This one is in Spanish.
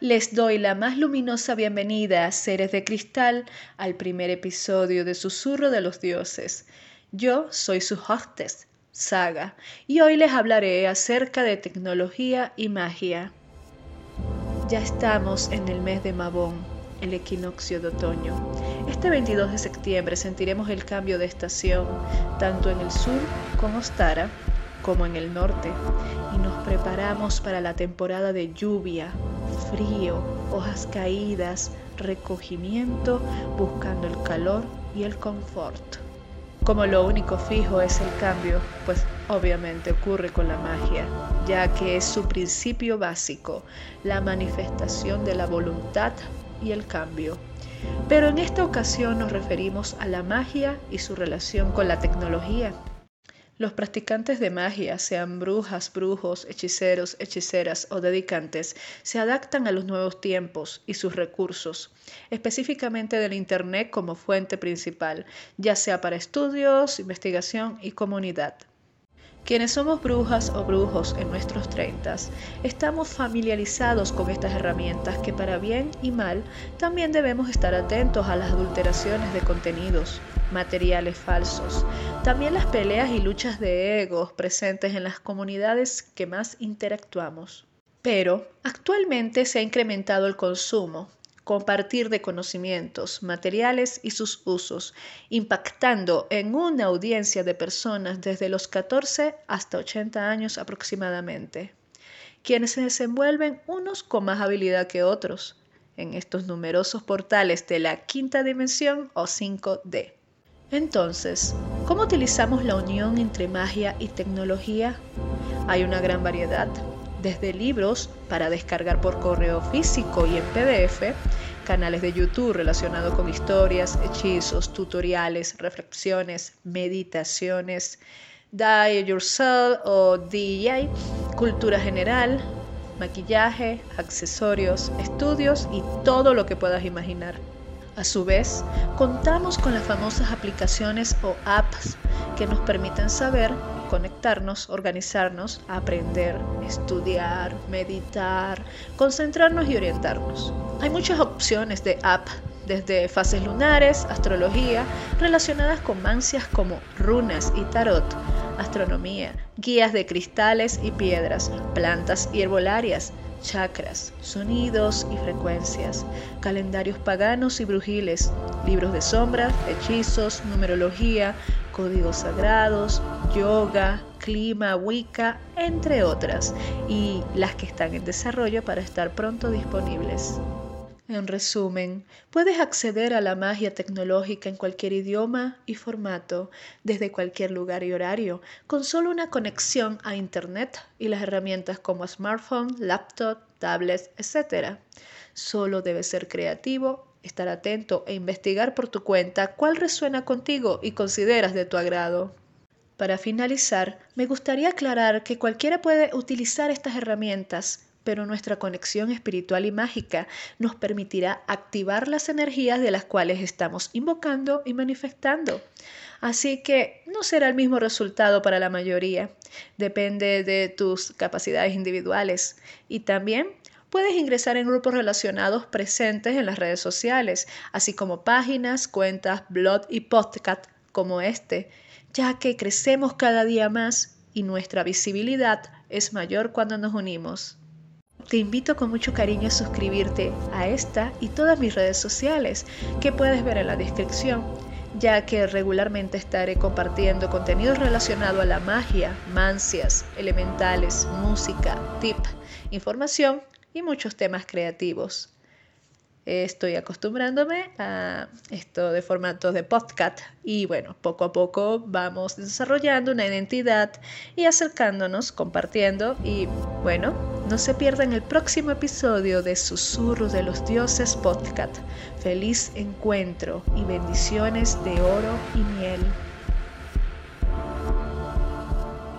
les doy la más luminosa bienvenida, seres de cristal, al primer episodio de Susurro de los Dioses. Yo soy su hostess, Saga, y hoy les hablaré acerca de tecnología y magia. Ya estamos en el mes de Mabón, el equinoccio de otoño. Este 22 de septiembre sentiremos el cambio de estación, tanto en el sur con Ostara como en el norte, y nos preparamos para la temporada de lluvia, frío, hojas caídas, recogimiento, buscando el calor y el confort. Como lo único fijo es el cambio, pues obviamente ocurre con la magia, ya que es su principio básico, la manifestación de la voluntad y el cambio. Pero en esta ocasión nos referimos a la magia y su relación con la tecnología. Los practicantes de magia, sean brujas, brujos, hechiceros, hechiceras o dedicantes, se adaptan a los nuevos tiempos y sus recursos, específicamente del Internet como fuente principal, ya sea para estudios, investigación y comunidad. Quienes somos brujas o brujos en nuestros treintas, estamos familiarizados con estas herramientas que para bien y mal también debemos estar atentos a las adulteraciones de contenidos, materiales falsos, también las peleas y luchas de egos presentes en las comunidades que más interactuamos. Pero actualmente se ha incrementado el consumo, compartir de conocimientos, materiales y sus usos, impactando en una audiencia de personas desde los 14 hasta 80 años aproximadamente, quienes se desenvuelven unos con más habilidad que otros en estos numerosos portales de la quinta dimensión o 5D. Entonces, ¿cómo utilizamos la unión entre magia y tecnología? Hay una gran variedad desde libros para descargar por correo físico y en PDF, canales de YouTube relacionados con historias, hechizos, tutoriales, reflexiones, meditaciones, Die Yourself o DJ, cultura general, maquillaje, accesorios, estudios y todo lo que puedas imaginar. A su vez, contamos con las famosas aplicaciones o apps que nos permiten saber conectarnos, organizarnos, aprender, estudiar, meditar, concentrarnos y orientarnos. Hay muchas opciones de app, desde fases lunares, astrología, relacionadas con mancias como runas y tarot, astronomía, guías de cristales y piedras, plantas y herbolarias, chakras, sonidos y frecuencias, calendarios paganos y brujiles, libros de sombras, hechizos, numerología, códigos sagrados, yoga, clima, wicca, entre otras, y las que están en desarrollo para estar pronto disponibles. En resumen, puedes acceder a la magia tecnológica en cualquier idioma y formato, desde cualquier lugar y horario, con solo una conexión a Internet y las herramientas como smartphone, laptop, tablets, etc. Solo debes ser creativo, estar atento e investigar por tu cuenta cuál resuena contigo y consideras de tu agrado. Para finalizar, me gustaría aclarar que cualquiera puede utilizar estas herramientas pero nuestra conexión espiritual y mágica nos permitirá activar las energías de las cuales estamos invocando y manifestando. Así que no será el mismo resultado para la mayoría, depende de tus capacidades individuales y también Puedes ingresar en grupos relacionados presentes en las redes sociales, así como páginas, cuentas, blog y podcast como este, ya que crecemos cada día más y nuestra visibilidad es mayor cuando nos unimos. Te invito con mucho cariño a suscribirte a esta y todas mis redes sociales que puedes ver en la descripción, ya que regularmente estaré compartiendo contenido relacionado a la magia, mancias, elementales, música, tip, información y muchos temas creativos. Estoy acostumbrándome a esto de formatos de podcast y bueno, poco a poco vamos desarrollando una identidad y acercándonos, compartiendo y bueno, no se pierdan el próximo episodio de Susurros de los Dioses Podcast. Feliz encuentro y bendiciones de oro y miel.